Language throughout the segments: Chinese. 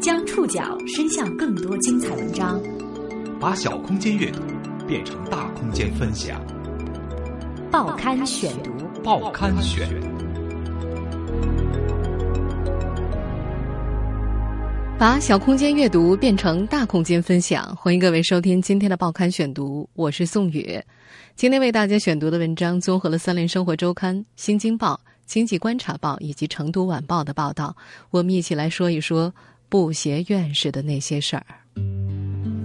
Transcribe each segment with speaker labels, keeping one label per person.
Speaker 1: 将触角伸向更多精彩文章，
Speaker 2: 把小空间阅读变成大空间分享。
Speaker 1: 报刊选读，
Speaker 2: 报刊选。
Speaker 3: 把小空间阅读变成大空间分享，欢迎各位收听今天的报刊选读，我是宋宇。今天为大家选读的文章综合了《三联生活周刊》、《新京报》、《经济观察报》以及《成都晚报》的报道，我们一起来说一说布鞋院士的那些事儿。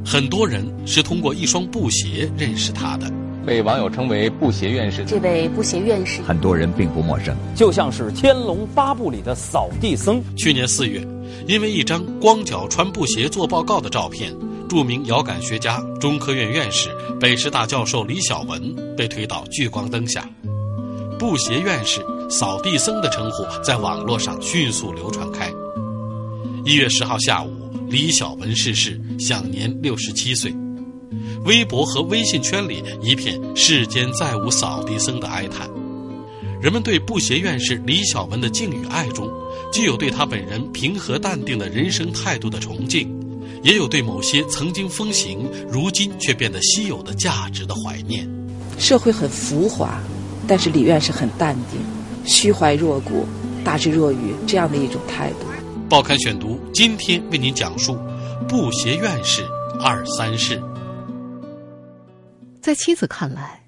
Speaker 4: 很多人是通过一双布鞋认识他的，
Speaker 5: 被网友称为“布鞋院士”。
Speaker 6: 这位布鞋院士，
Speaker 7: 很多人并不陌生，
Speaker 8: 就像是《天龙八部》里的扫地僧。
Speaker 4: 去年四月，因为一张光脚穿布鞋做报告的照片。著名遥感学家、中科院院士、北师大教授李小文被推到聚光灯下，“布鞋院士”“扫地僧”的称呼在网络上迅速流传开。一月十号下午，李小文逝世，享年六十七岁。微博和微信圈里一片“世间再无扫地僧”的哀叹。人们对布鞋院士李小文的敬与爱中，既有对他本人平和淡定的人生态度的崇敬。也有对某些曾经风行、如今却变得稀有的价值的怀念。
Speaker 6: 社会很浮华，但是李院士很淡定，虚怀若谷，大智若愚这样的一种态度。
Speaker 4: 报刊选读今天为您讲述布鞋院士二三事。
Speaker 3: 在妻子看来，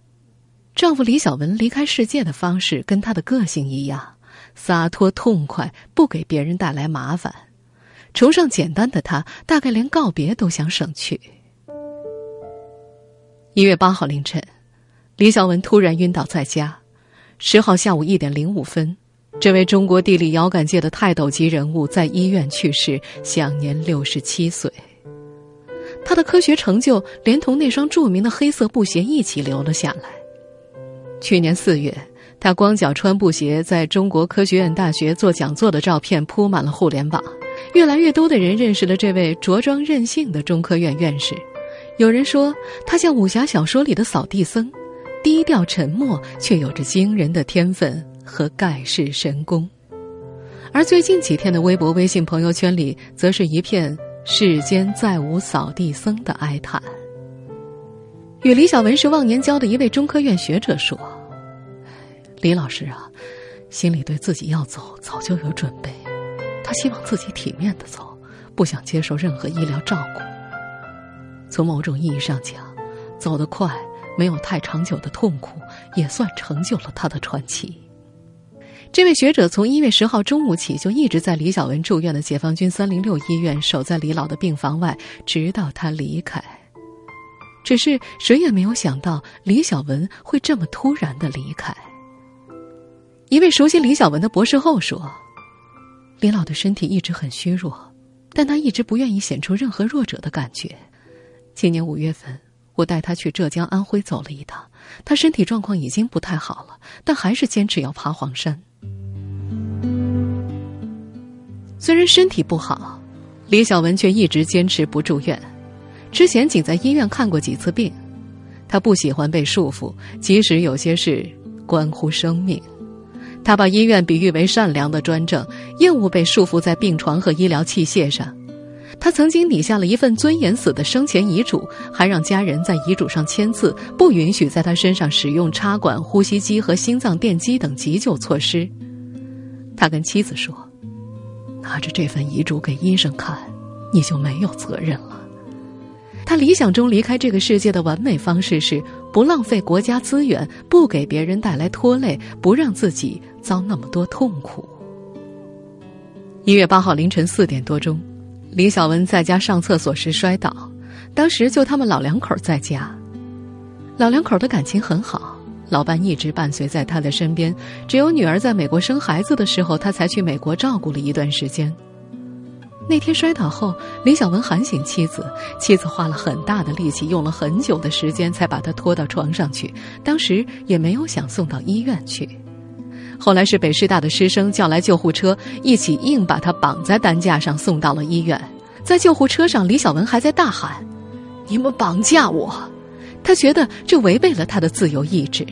Speaker 3: 丈夫李小文离开世界的方式跟他的个性一样，洒脱痛快，不给别人带来麻烦。崇尚简单的他，大概连告别都想省去。一月八号凌晨，李小文突然晕倒在家。十号下午一点零五分，这位中国地理遥感界的泰斗级人物在医院去世，享年六十七岁。他的科学成就，连同那双著名的黑色布鞋一起留了下来。去年四月，他光脚穿布鞋在中国科学院大学做讲座的照片铺满了互联网。越来越多的人认识了这位着装任性的中科院院士。有人说他像武侠小说里的扫地僧，低调沉默，却有着惊人的天分和盖世神功。而最近几天的微博、微信朋友圈里，则是一片“世间再无扫地僧”的哀叹。与李小文是忘年交的一位中科院学者说：“李老师啊，心里对自己要走早就有准备。”他希望自己体面的走，不想接受任何医疗照顾。从某种意义上讲，走得快，没有太长久的痛苦，也算成就了他的传奇。这位学者从一月十号中午起就一直在李小文住院的解放军三零六医院守在李老的病房外，直到他离开。只是谁也没有想到李小文会这么突然的离开。一位熟悉李小文的博士后说。李老的身体一直很虚弱，但他一直不愿意显出任何弱者的感觉。今年五月份，我带他去浙江、安徽走了一趟，他身体状况已经不太好了，但还是坚持要爬黄山。虽然身体不好，李小文却一直坚持不住院。之前仅在医院看过几次病，他不喜欢被束缚，即使有些事关乎生命。他把医院比喻为善良的专政，厌恶被束缚在病床和医疗器械上。他曾经拟下了一份尊严死的生前遗嘱，还让家人在遗嘱上签字，不允许在他身上使用插管、呼吸机和心脏电击等急救措施。他跟妻子说：“拿着这份遗嘱给医生看，你就没有责任了。”他理想中离开这个世界的完美方式是不浪费国家资源，不给别人带来拖累，不让自己。遭那么多痛苦。一月八号凌晨四点多钟，李小文在家上厕所时摔倒，当时就他们老两口在家。老两口的感情很好，老伴一直伴随在他的身边，只有女儿在美国生孩子的时候，他才去美国照顾了一段时间。那天摔倒后，李小文喊醒妻子，妻子花了很大的力气，用了很久的时间才把他拖到床上去，当时也没有想送到医院去。后来是北师大的师生叫来救护车，一起硬把他绑在担架上送到了医院。在救护车上，李小文还在大喊：“你们绑架我！”他觉得这违背了他的自由意志。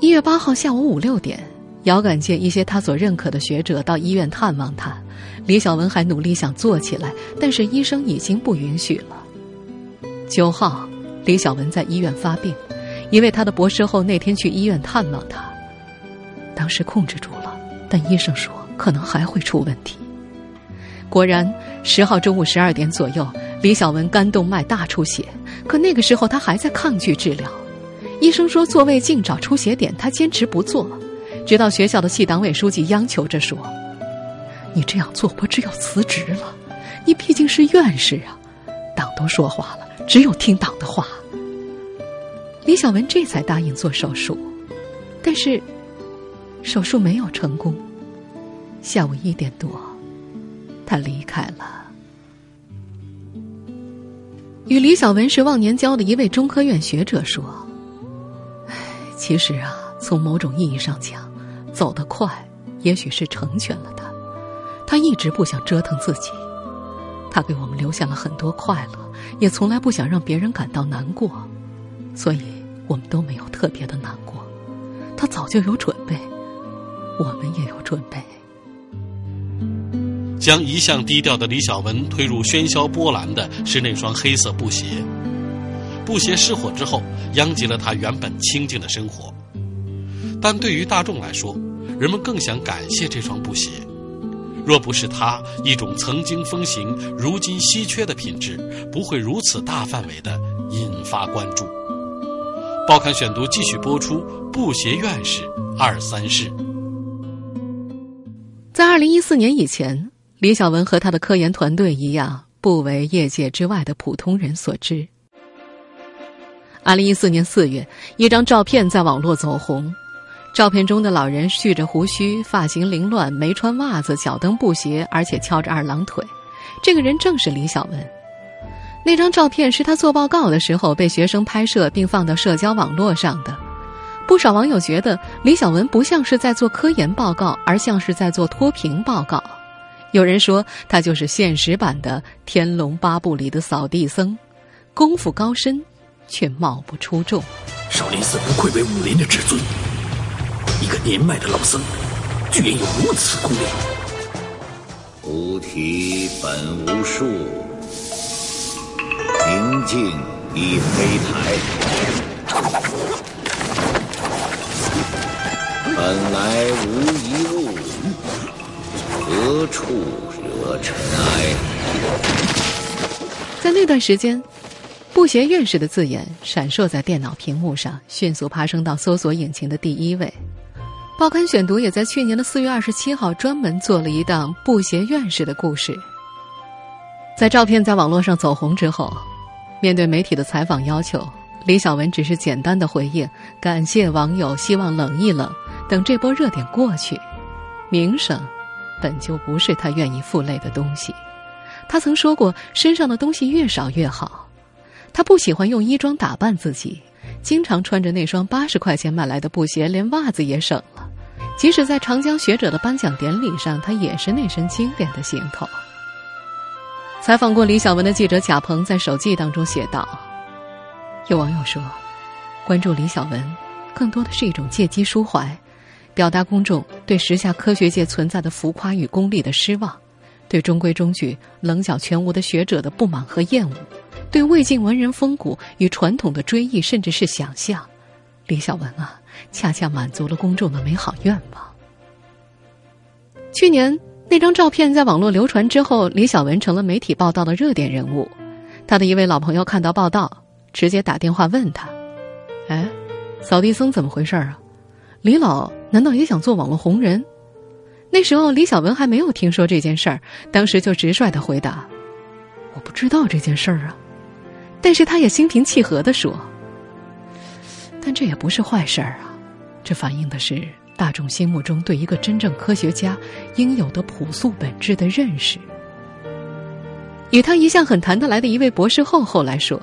Speaker 3: 一月八号下午五六点，遥感界一些他所认可的学者到医院探望他，李小文还努力想坐起来，但是医生已经不允许了。九号，李小文在医院发病，因为他的博士后那天去医院探望他，当时控制住了，但医生说可能还会出问题。果然，十号中午十二点左右，李小文肝动脉大出血，可那个时候他还在抗拒治疗。医生说做胃镜找出血点，他坚持不做，直到学校的系党委书记央求着说：“你这样做，我只有辞职了。你毕竟是院士啊，党都说话了，只有听党的话。”李小文这才答应做手术，但是手术没有成功。下午一点多，他离开了。与李小文是忘年交的一位中科院学者说。其实啊，从某种意义上讲，走得快，也许是成全了他。他一直不想折腾自己，他给我们留下了很多快乐，也从来不想让别人感到难过，所以我们都没有特别的难过。他早就有准备，我们也有准备。
Speaker 4: 将一向低调的李小文推入喧嚣波澜的是那双黑色布鞋。布鞋失火之后，殃及了他原本清静的生活。但对于大众来说，人们更想感谢这双布鞋。若不是它一种曾经风行、如今稀缺的品质，不会如此大范围的引发关注。报刊选读继续播出：布鞋院士二三事。
Speaker 3: 在二零一四年以前，李小文和他的科研团队一样，不为业界之外的普通人所知。二零一四年四月，一张照片在网络走红。照片中的老人蓄着胡须，发型凌乱，没穿袜子，脚蹬布鞋，而且翘着二郎腿。这个人正是李小文。那张照片是他做报告的时候被学生拍摄并放到社交网络上的。不少网友觉得李小文不像是在做科研报告，而像是在做脱贫报告。有人说他就是现实版的《天龙八部》里的扫地僧，功夫高深。却貌不出众。
Speaker 7: 少林寺不愧为武林的至尊，一个年迈的老僧，居然有如此功力。
Speaker 9: 菩提本无树，明镜亦非台。本来无一物，何处惹尘埃？
Speaker 3: 在那段时间。布鞋院士的字眼闪烁在电脑屏幕上，迅速爬升到搜索引擎的第一位。报刊选读也在去年的四月二十七号专门做了一档布鞋院士的故事。在照片在网络上走红之后，面对媒体的采访要求，李小文只是简单的回应，感谢网友，希望冷一冷，等这波热点过去。名声本就不是他愿意负累的东西，他曾说过，身上的东西越少越好。他不喜欢用衣装打扮自己，经常穿着那双八十块钱买来的布鞋，连袜子也省了。即使在长江学者的颁奖典礼上，他也是那身经典的行头。采访过李小文的记者贾鹏在手记当中写道：“有网友说，关注李小文，更多的是一种借机抒怀，表达公众对时下科学界存在的浮夸与功利的失望，对中规中矩、棱角全无的学者的不满和厌恶。”对魏晋文人风骨与传统的追忆，甚至是想象，李小文啊，恰恰满足了公众的美好愿望。去年那张照片在网络流传之后，李小文成了媒体报道的热点人物。他的一位老朋友看到报道，直接打电话问他：“哎，扫地僧怎么回事啊？李老难道也想做网络红人？”那时候李小文还没有听说这件事儿，当时就直率的回答：“我不知道这件事儿啊。”但是他也心平气和的说：“但这也不是坏事儿啊，这反映的是大众心目中对一个真正科学家应有的朴素本质的认识。”与他一向很谈得来的一位博士后后来说：“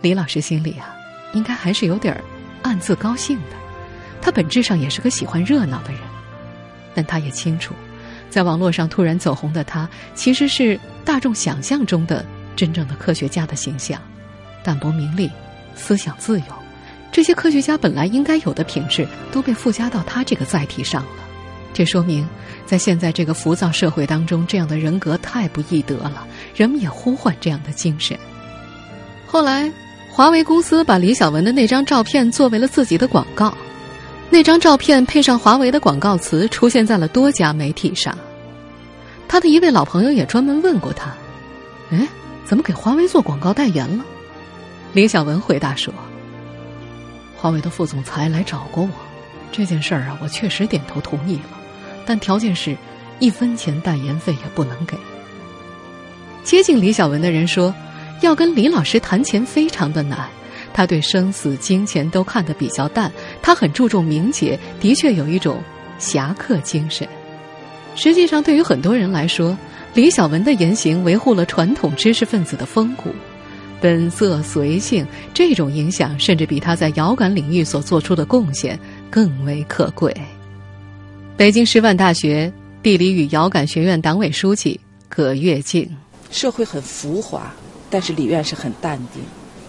Speaker 3: 李老师心里啊，应该还是有点暗自高兴的。他本质上也是个喜欢热闹的人，但他也清楚，在网络上突然走红的他，其实是大众想象中的。”真正的科学家的形象，淡泊名利，思想自由，这些科学家本来应该有的品质都被附加到他这个载体上了。这说明，在现在这个浮躁社会当中，这样的人格太不易得了。人们也呼唤这样的精神。后来，华为公司把李小文的那张照片作为了自己的广告。那张照片配上华为的广告词，出现在了多家媒体上。他的一位老朋友也专门问过他：“哎，怎么给华为做广告代言了？”李小文回答说：“华为的副总裁来找过我，这件事儿啊，我确实点头同意了，但条件是，一分钱代言费也不能给。”接近李小文的人说：“要跟李老师谈钱非常的难。”他对生死、金钱都看得比较淡，他很注重名节，的确有一种侠客精神。实际上，对于很多人来说，李小文的言行维护了传统知识分子的风骨、本色随性，这种影响甚至比他在遥感领域所做出的贡献更为可贵。北京师范大学地理与遥感学院党委书记葛跃进：
Speaker 6: 社会很浮华，但是李院士很淡定。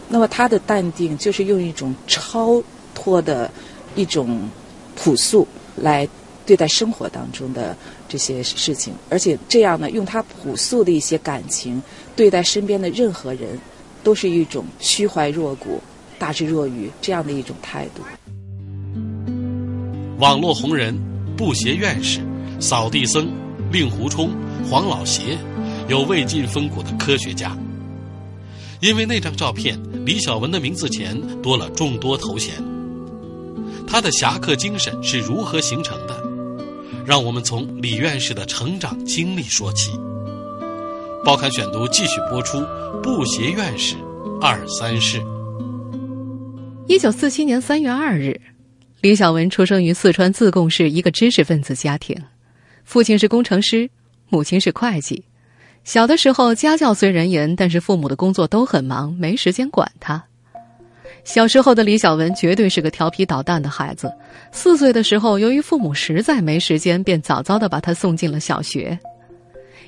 Speaker 6: 那么他的淡定，就是用一种超脱的一种朴素来对待生活当中的这些事情，而且这样呢，用他朴素的一些感情对待身边的任何人，都是一种虚怀若谷、大智若愚这样的一种态度。
Speaker 4: 网络红人、布鞋院士、扫地僧、令狐冲、黄老邪，有魏晋风骨的科学家。因为那张照片，李小文的名字前多了众多头衔。他的侠客精神是如何形成的？让我们从李院士的成长经历说起。报刊选读继续播出：布鞋院士二三事。
Speaker 3: 一九四七年三月二日，李小文出生于四川自贡市一个知识分子家庭，父亲是工程师，母亲是会计。小的时候，家教虽然严，但是父母的工作都很忙，没时间管他。小时候的李小文绝对是个调皮捣蛋的孩子。四岁的时候，由于父母实在没时间，便早早的把他送进了小学。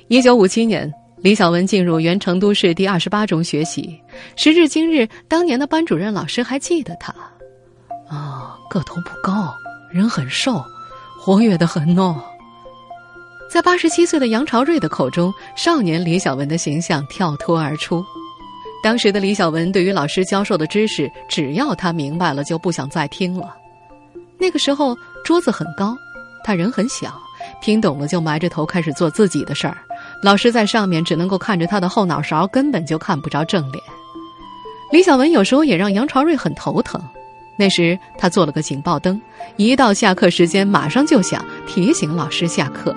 Speaker 3: 一九五七年，李小文进入原成都市第二十八中学习。时至今日，当年的班主任老师还记得他。啊，个头不高，人很瘦，活跃的很哦。在八十七岁的杨朝瑞的口中，少年李小文的形象跳脱而出。当时的李小文对于老师教授的知识，只要他明白了，就不想再听了。那个时候桌子很高，他人很小，听懂了就埋着头开始做自己的事儿。老师在上面只能够看着他的后脑勺，根本就看不着正脸。李小文有时候也让杨朝瑞很头疼。那时他做了个警报灯，一到下课时间，马上就响提醒老师下课。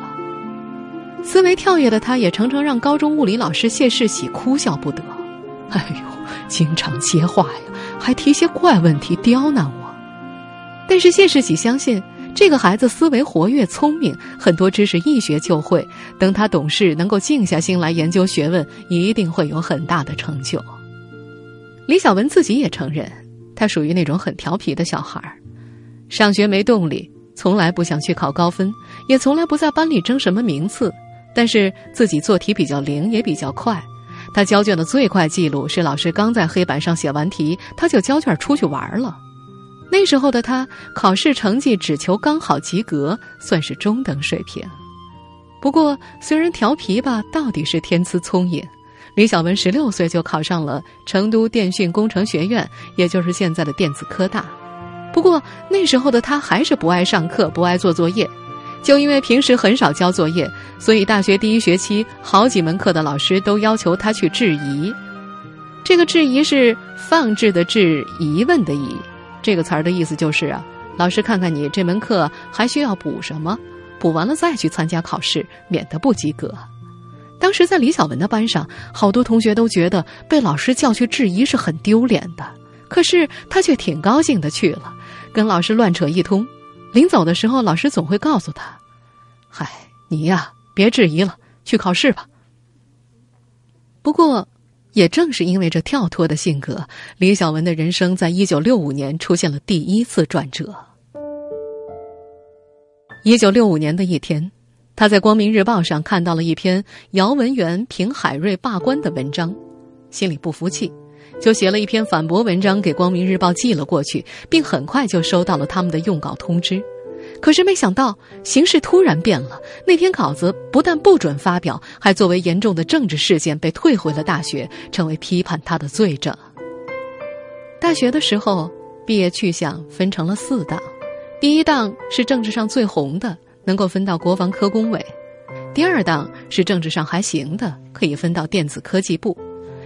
Speaker 3: 思维跳跃的他，也常常让高中物理老师谢世喜哭笑不得。哎呦，经常接话呀，还提些怪问题刁难我。但是谢世喜相信，这个孩子思维活跃、聪明，很多知识一学就会。等他懂事，能够静下心来研究学问，一定会有很大的成就。李小文自己也承认，他属于那种很调皮的小孩上学没动力，从来不想去考高分，也从来不在班里争什么名次。但是自己做题比较灵，也比较快。他交卷的最快记录是老师刚在黑板上写完题，他就交卷出去玩了。那时候的他，考试成绩只求刚好及格，算是中等水平。不过，虽然调皮吧，到底是天资聪颖。李小文十六岁就考上了成都电讯工程学院，也就是现在的电子科大。不过那时候的他还是不爱上课，不爱做作业。就因为平时很少交作业，所以大学第一学期好几门课的老师都要求他去质疑。这个质疑是放置的质，疑问的疑。这个词儿的意思就是啊，老师看看你这门课还需要补什么，补完了再去参加考试，免得不及格。当时在李小文的班上，好多同学都觉得被老师叫去质疑是很丢脸的，可是他却挺高兴的去了，跟老师乱扯一通。临走的时候，老师总会告诉他：“嗨，你呀，别质疑了，去考试吧。”不过，也正是因为这跳脱的性格，李小文的人生在一九六五年出现了第一次转折。一九六五年的一天，他在《光明日报》上看到了一篇姚文元评海瑞罢官的文章，心里不服气，就写了一篇反驳文章给《光明日报》寄了过去，并很快就收到了他们的用稿通知。可是没想到形势突然变了，那篇稿子不但不准发表，还作为严重的政治事件被退回了大学，成为批判他的罪证。大学的时候，毕业去向分成了四档，第一档是政治上最红的，能够分到国防科工委；第二档是政治上还行的，可以分到电子科技部；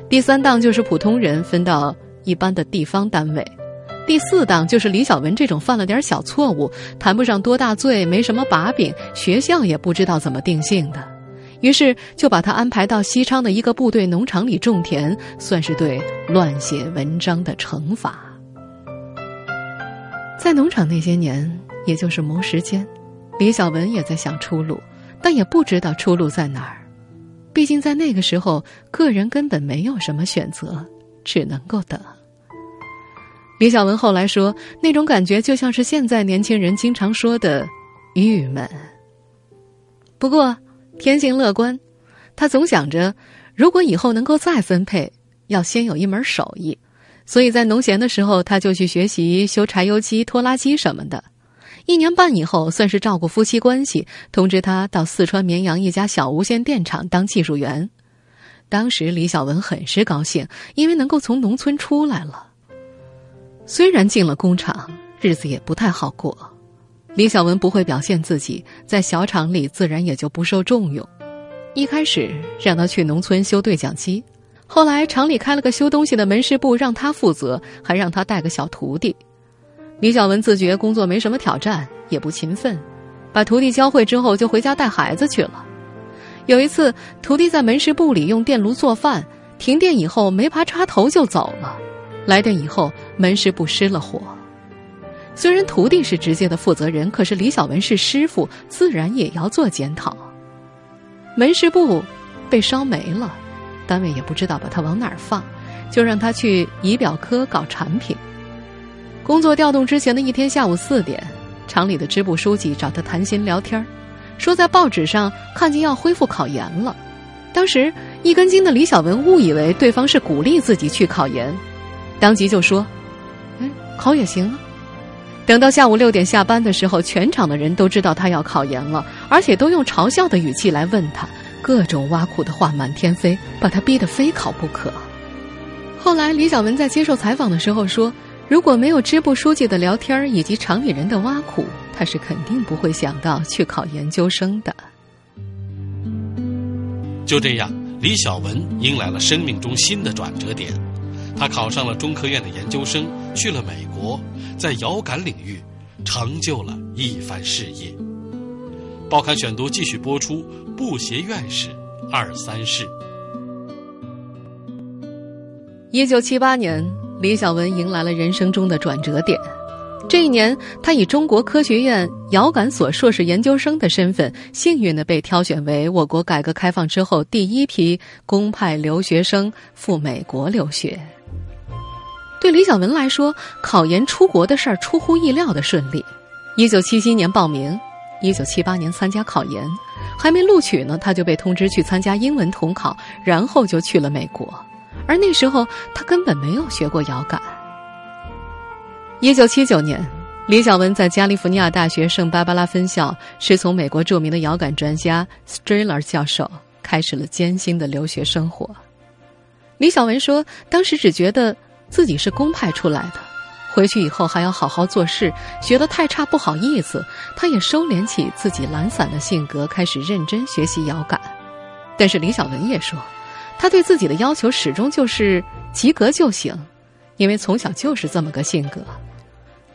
Speaker 3: 第三档就是普通人分到一般的地方单位。第四档就是李小文这种犯了点小错误，谈不上多大罪，没什么把柄，学校也不知道怎么定性的，于是就把他安排到西昌的一个部队农场里种田，算是对乱写文章的惩罚。在农场那些年，也就是谋时间，李小文也在想出路，但也不知道出路在哪儿。毕竟在那个时候，个人根本没有什么选择，只能够等。李小文后来说，那种感觉就像是现在年轻人经常说的“郁闷”。不过天性乐观，他总想着，如果以后能够再分配，要先有一门手艺。所以在农闲的时候，他就去学习修柴油机、拖拉机什么的。一年半以后，算是照顾夫妻关系，通知他到四川绵阳一家小无线电厂当技术员。当时李小文很是高兴，因为能够从农村出来了。虽然进了工厂，日子也不太好过。李小文不会表现自己，在小厂里自然也就不受重用。一开始让他去农村修对讲机，后来厂里开了个修东西的门市部让他负责，还让他带个小徒弟。李小文自觉工作没什么挑战，也不勤奋，把徒弟教会之后就回家带孩子去了。有一次，徒弟在门市部里用电炉做饭，停电以后没拔插头就走了。来电以后，门市部失了火。虽然徒弟是直接的负责人，可是李小文是师傅，自然也要做检讨。门市部被烧没了，单位也不知道把他往哪儿放，就让他去仪表科搞产品。工作调动之前的一天下午四点，厂里的支部书记找他谈心聊天说在报纸上看见要恢复考研了。当时一根筋的李小文误以为对方是鼓励自己去考研。当即就说：“哎，考也行啊。”等到下午六点下班的时候，全场的人都知道他要考研了，而且都用嘲笑的语气来问他，各种挖苦的话满天飞，把他逼得非考不可。后来李小文在接受采访的时候说：“如果没有支部书记的聊天以及厂里人的挖苦，他是肯定不会想到去考研究生的。”
Speaker 4: 就这样，李小文迎来了生命中新的转折点。他考上了中科院的研究生，去了美国，在遥感领域成就了一番事业。报刊选读继续播出：布鞋院士二三事。
Speaker 3: 一九七八年，李小文迎来了人生中的转折点。这一年，他以中国科学院遥感所硕士研究生的身份，幸运的被挑选为我国改革开放之后第一批公派留学生赴美国留学。对李小文来说，考研出国的事儿出乎意料的顺利。一九七七年报名，一九七八年参加考研，还没录取呢，他就被通知去参加英文统考，然后就去了美国。而那时候他根本没有学过遥感。一九七九年，李小文在加利福尼亚大学圣巴巴拉分校，师从美国著名的遥感专家 Strehler 教授，开始了艰辛的留学生活。李小文说，当时只觉得。自己是公派出来的，回去以后还要好好做事，学得太差不好意思。他也收敛起自己懒散的性格，开始认真学习遥感。但是李小文也说，他对自己的要求始终就是及格就行，因为从小就是这么个性格。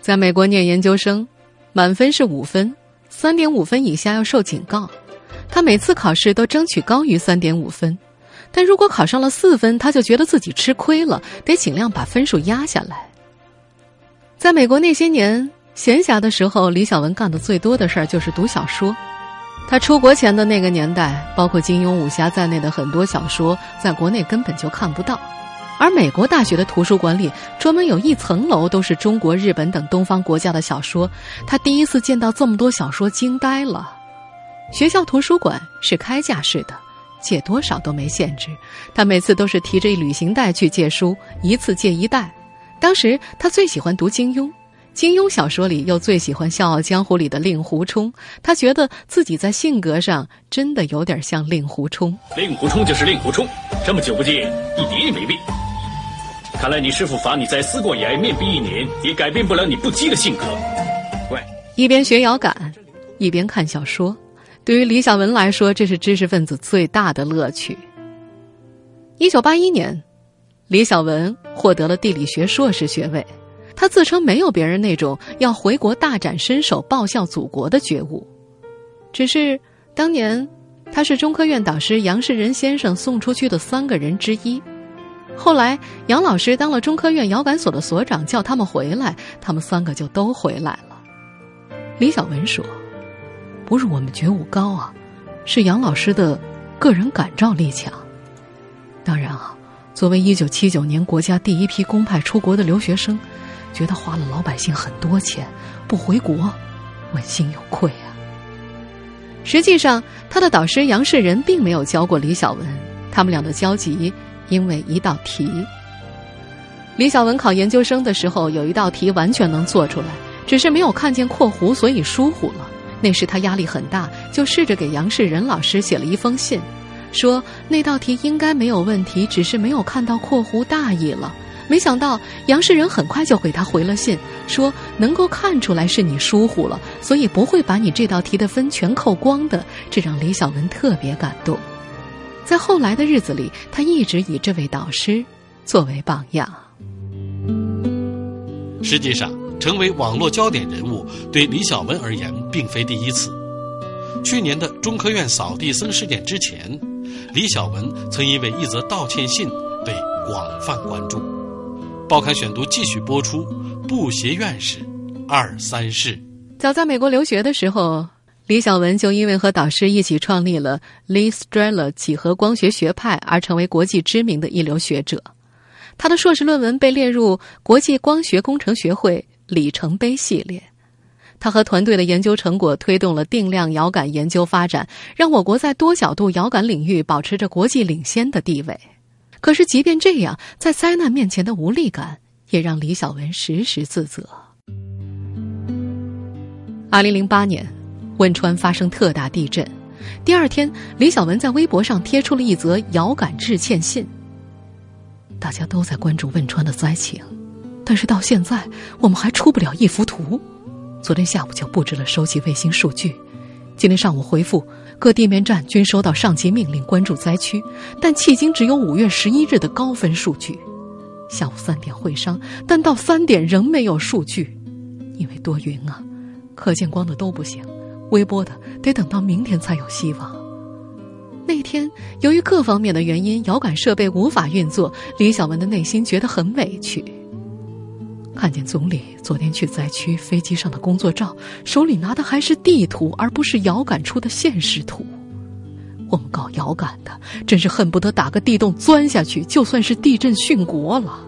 Speaker 3: 在美国念研究生，满分是五分，三点五分以下要受警告。他每次考试都争取高于三点五分。但如果考上了四分，他就觉得自己吃亏了，得尽量把分数压下来。在美国那些年闲暇的时候，李小文干的最多的事儿就是读小说。他出国前的那个年代，包括金庸武侠在内的很多小说，在国内根本就看不到。而美国大学的图书馆里，专门有一层楼都是中国、日本等东方国家的小说。他第一次见到这么多小说，惊呆了。学校图书馆是开架式的。借多少都没限制。他每次都是提着旅行袋去借书，一次借一袋。当时他最喜欢读金庸。金庸小说里又最喜欢《笑傲江湖》里的令狐冲，他觉得自己在性格上真的有点像令狐冲。
Speaker 7: 令狐冲就是令狐冲，这么久不见，一点也没变。看来你师傅罚你在思过崖面壁一年，也改变不了你不羁的性格。喂，
Speaker 3: 一边学遥感，一边看小说，对于李小文来说，这是知识分子最大的乐趣。一九八一年，李小文获得了地理学硕士学位。他自称没有别人那种要回国大展身手、报效祖国的觉悟，只是当年他是中科院导师杨世仁先生送出去的三个人之一。后来杨老师当了中科院遥感所的所长，叫他们回来，他们三个就都回来了。李小文说：“不是我们觉悟高啊，是杨老师的个人感召力强。当然啊，作为一九七九年国家第一批公派出国的留学生。”觉得花了老百姓很多钱，不回国，问心有愧啊。实际上，他的导师杨世仁并没有教过李小文，他们俩的交集因为一道题。李小文考研究生的时候，有一道题完全能做出来，只是没有看见括弧，所以疏忽了。那时他压力很大，就试着给杨世仁老师写了一封信，说那道题应该没有问题，只是没有看到括弧大意了。没想到杨世仁很快就给他回了信，说能够看出来是你疏忽了，所以不会把你这道题的分全扣光的。这让李小文特别感动。在后来的日子里，他一直以这位导师作为榜样。
Speaker 4: 实际上，成为网络焦点人物对李小文而言并非第一次。去年的中科院扫地僧事件之前，李小文曾因为一则道歉信被广泛关注。报刊选读继续播出。布鞋院士二三事。
Speaker 3: 早在美国留学的时候，李小文就因为和导师一起创立了 Lee Strela 几何光学学派而成为国际知名的一流学者。他的硕士论文被列入国际光学工程学会里程碑系列。他和团队的研究成果推动了定量遥感研究发展，让我国在多角度遥感领域保持着国际领先的地位。可是，即便这样，在灾难面前的无力感也让李小文时时自责。二零零八年，汶川发生特大地震，第二天，李小文在微博上贴出了一则遥感致歉信。大家都在关注汶川的灾情，但是到现在，我们还出不了一幅图。昨天下午就布置了收集卫星数据，今天上午回复。各地面站均收到上级命令关注灾区，但迄今只有五月十一日的高分数据。下午三点会商，但到三点仍没有数据，因为多云啊，可见光的都不行，微波的得等到明天才有希望。那天由于各方面的原因，遥感设备无法运作，李小文的内心觉得很委屈。看见总理昨天去灾区飞机上的工作照，手里拿的还是地图，而不是遥感出的现实图。我们搞遥感的，真是恨不得打个地洞钻下去，就算是地震殉国了。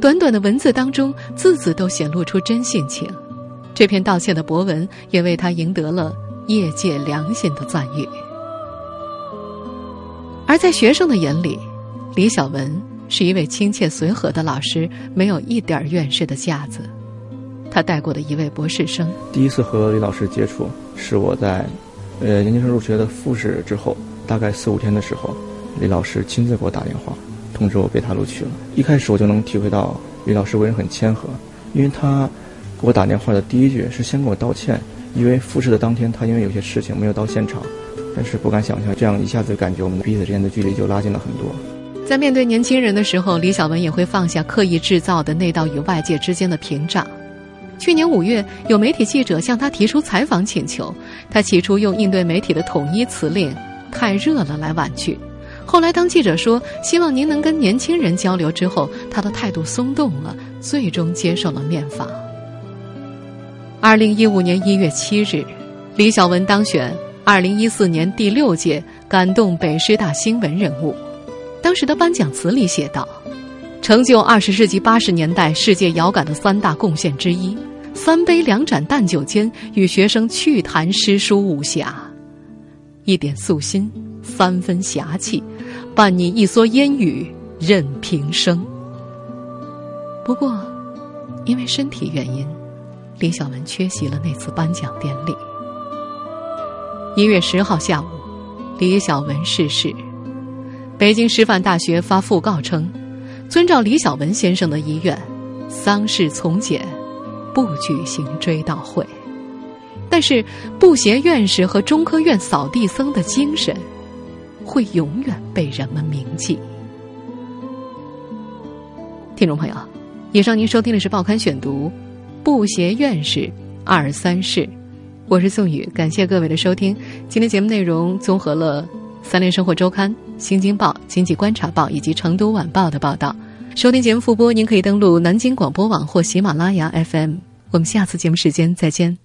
Speaker 3: 短短的文字当中，字字都显露出真性情。这篇道歉的博文也为他赢得了业界良心的赞誉。而在学生的眼里，李小文。是一位亲切随和的老师，没有一点院士的架子。他带过的一位博士生，
Speaker 10: 第一次和李老师接触是我在，呃，研究生入学的复试之后，大概四五天的时候，李老师亲自给我打电话，通知我被他录取了。一开始我就能体会到李老师为人很谦和，因为他给我打电话的第一句是先给我道歉，因为复试的当天他因为有些事情没有到现场，但是不敢想象这样一下子感觉我们彼此之间的距离就拉近了很多。
Speaker 3: 在面对年轻人的时候，李小文也会放下刻意制造的那道与外界之间的屏障。去年五月，有媒体记者向他提出采访请求，他起初用应对媒体的统一辞令“太热了”来婉拒。后来，当记者说希望您能跟年轻人交流之后，他的态度松动了，最终接受了面访。二零一五年一月七日，李小文当选二零一四年第六届感动北师大新闻人物。当时的颁奖词里写道：“成就二十世纪八十年代世界遥感的三大贡献之一，三杯两盏淡酒间，与学生趣谈诗书武侠，一点素心三分侠气，伴你一蓑烟雨任平生。不过，因为身体原因，李小文缺席了那次颁奖典礼。一月十号下午，李小文逝世。北京师范大学发讣告称，遵照李小文先生的遗愿，丧事从简，不举行追悼会。但是，布鞋院士和中科院扫地僧的精神，会永远被人们铭记。听众朋友，以上您收听的是《报刊选读》，布鞋院士二三事，我是宋宇，感谢各位的收听。今天节目内容综合了《三联生活周刊》。《新京报》《经济观察报》以及《成都晚报》的报道，收听节目复播，您可以登录南京广播网或喜马拉雅 FM。我们下次节目时间再见。